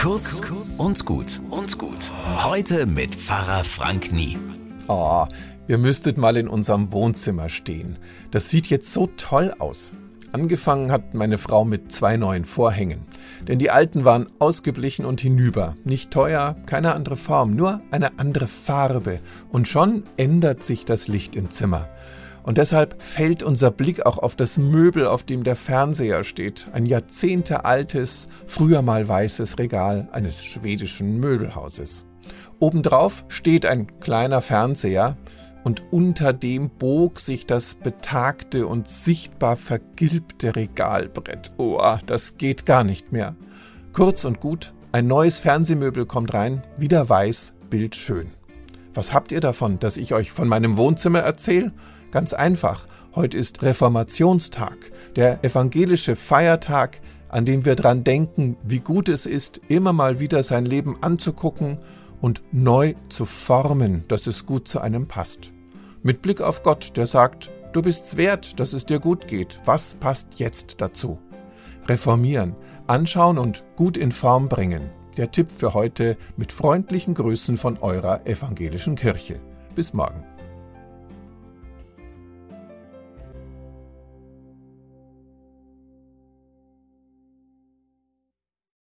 Kurz und gut und gut. Heute mit Pfarrer Frank Nie. Oh, ihr müsstet mal in unserem Wohnzimmer stehen. Das sieht jetzt so toll aus. Angefangen hat meine Frau mit zwei neuen Vorhängen. Denn die alten waren ausgeblichen und hinüber. Nicht teuer, keine andere Form, nur eine andere Farbe. Und schon ändert sich das Licht im Zimmer. Und deshalb fällt unser Blick auch auf das Möbel, auf dem der Fernseher steht. Ein jahrzehntealtes, früher mal weißes Regal eines schwedischen Möbelhauses. Obendrauf steht ein kleiner Fernseher, und unter dem bog sich das betagte und sichtbar vergilbte Regalbrett. Oh, das geht gar nicht mehr. Kurz und gut, ein neues Fernsehmöbel kommt rein, wieder weiß, bildschön. Was habt ihr davon, dass ich euch von meinem Wohnzimmer erzähle? Ganz einfach. Heute ist Reformationstag, der evangelische Feiertag, an dem wir dran denken, wie gut es ist, immer mal wieder sein Leben anzugucken und neu zu formen, dass es gut zu einem passt. Mit Blick auf Gott, der sagt, du bist's wert, dass es dir gut geht. Was passt jetzt dazu? Reformieren, anschauen und gut in Form bringen. Der Tipp für heute mit freundlichen Grüßen von eurer evangelischen Kirche. Bis morgen.